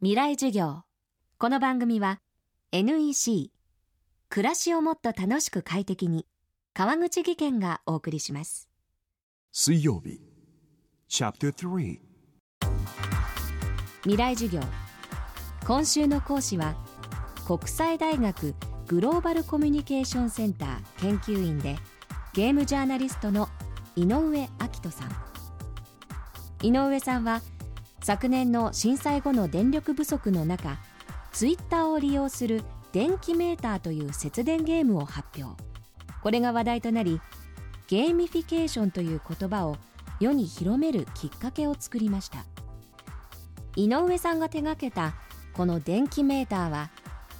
未来授業。この番組は NEC 暮らしをもっと楽しく快適に川口義賢がお送りします。水曜日 Chapter 3未来授業。今週の講師は国際大学グローバルコミュニケーションセンター研究員でゲームジャーナリストの井上明人さん。井上さんは昨年の震災後の電力不足の中ツイッターを利用する電気メーターという節電ゲームを発表。これが話題となりゲーミフィケーションという言葉を世に広めるきっかけを作りました。井上さんが手掛けたこの電気メーターは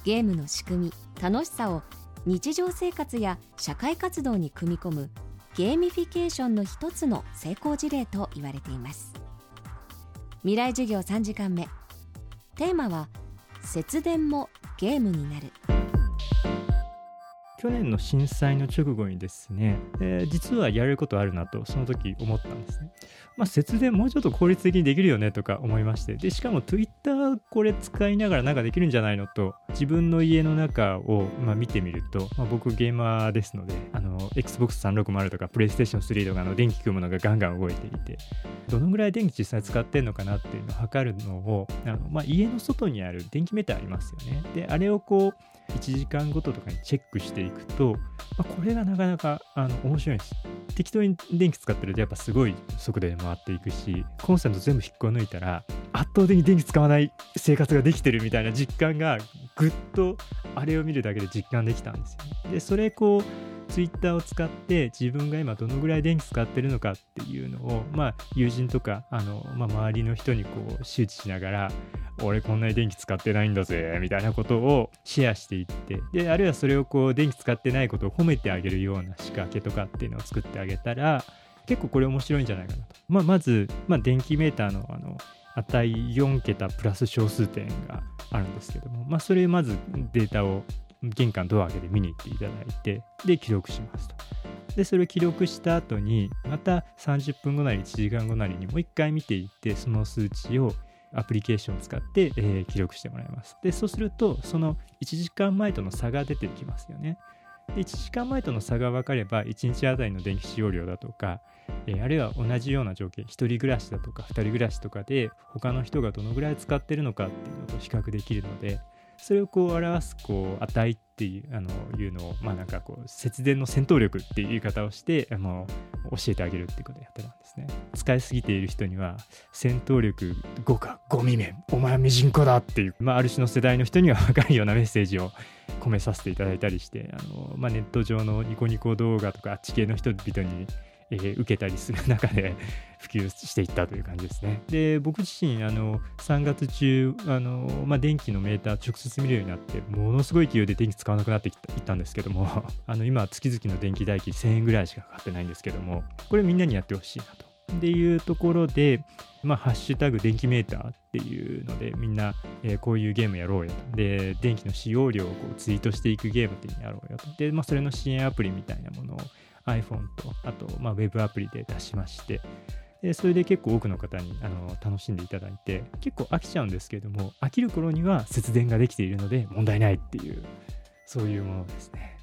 ゲームの仕組み楽しさを日常生活や社会活動に組み込むゲーミフィケーションの一つの成功事例と言われています。未来授業3時間目。テーマは節電もゲームになる。去年の震災の直後にですね、えー実はやれることあるなとその時思ったんですね。まあ節電もうちょっと効率的にできるよねとか思いましてでしかも Twitter これ使いながらなんかできるんじゃないのと自分の家の中を、まあ、見てみると、まあ、僕ゲーマーですのであの Xbox360 とか PlayStation3 とかの電気食うのがガンガン動いていてどのぐらい電気実際使ってんのかなっていうのを測るのをあの、まあ、家の外にある電気メーターありますよね。であれをこう1時間ごととかにチェックしていくと、まあ、これがなかなかあの面白いんです。適当に電気使ってるとやっぱすごい速度で回っていくしコンセント全部引っこ抜いたら圧倒的に電気使わない生活ができてるみたいな実感がぐっとあれを見るだけで実感できたんですよね。でそれこうツイッターを使って自分が今どのぐらい電気使ってるのかっていうのを、まあ、友人とかあの、まあ、周りの人にこう周知しながら俺こんなに電気使ってないんだぜみたいなことをシェアしていってであるいはそれをこう電気使ってないことを褒めてあげるような仕掛けとかっていうのを作ってあげたら結構これ面白いんじゃないかなと、まあ、まず、まあ、電気メーターのあの値4桁プラス小数点があるんですけども、まあ、それまずデータを玄関ドア開けて見に行っていただいてで記録しますと。でそれを記録した後にまた30分後なり1時間後なりにもう一回見ていってその数値をアプリケーションを使って、えー記録してもらいます。でそうするとその1時間前との差が出てきますよね。で1時間前との差が分かれば1日あたりの電気使用量だとか、えーあるいは同じような条件1人暮らしだとか2人暮らしとかで他の人がどのぐらい使ってるのかっていうのと比較できるのでそれをこう表すこう値っていうあのいうのをまあなんかこう節電の戦闘力っていう言い方をしてあの教えてあげるっていうことをやってたんですね。使いすぎている人には戦闘力5か5未免お前はミジンコだっていう、まあ、ある種の世代の人には分かるようなメッセージを込めさせていただいたりしてあの、まあ、ネット上のニコニコ動画とかあっち系の人々にえー受けたりする中で 普及していったという感じですね。で僕自身あの3月中あの、まあ、電気のメーター直接見るようになってものすごい勢いで電気使わなくなっていったんですけども あの今月々の電気代金1000円ぐらいしかかかってないんですけどもこれみんなにやってほしいなと。っていうところで、まあ、ハッシュタグ電気メーターっていうのでみんな、えーこういうゲームやろうよと。で、電気の使用量をこうツイートしていくゲームっていうのやろうよと。で、まあ、それの支援アプリみたいなものを iPhone と、あと、まあ、ウェブアプリで出しまして、でそれで結構多くの方にあの楽しんでいただいて、結構飽きちゃうんですけれども、飽きる頃には節電ができているので問題ないっていう、そういうものですね。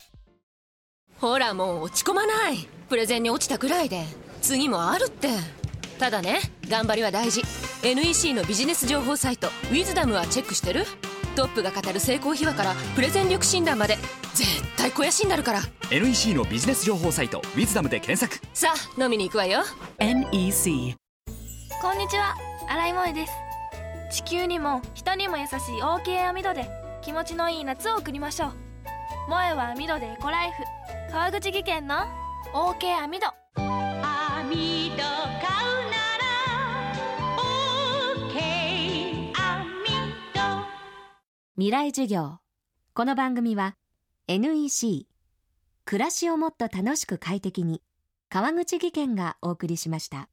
ほらもう落ち込まない。プレゼンに落ちたくらいで次もあるって。ただね頑張りは大事。NEC のビジネス情報サイト「ウィズダムはチェックしてる？トップが語る成功秘話からプレゼン力診断まで絶対肥やしになるから。NEC のビジネス情報サイト「ウィズダムで検索。さあ飲みに行くわよ。NEC こんにちは。新井萌です。地球にも人にも優しい OK 網戸で気持ちのいい夏を送りましょう。萌えは網戸でエコライフ。川口技研の OK 網戸網戸買う未来授業。この番組は NEC 暮らしをもっと楽しく快適に川口技研がお送りしました。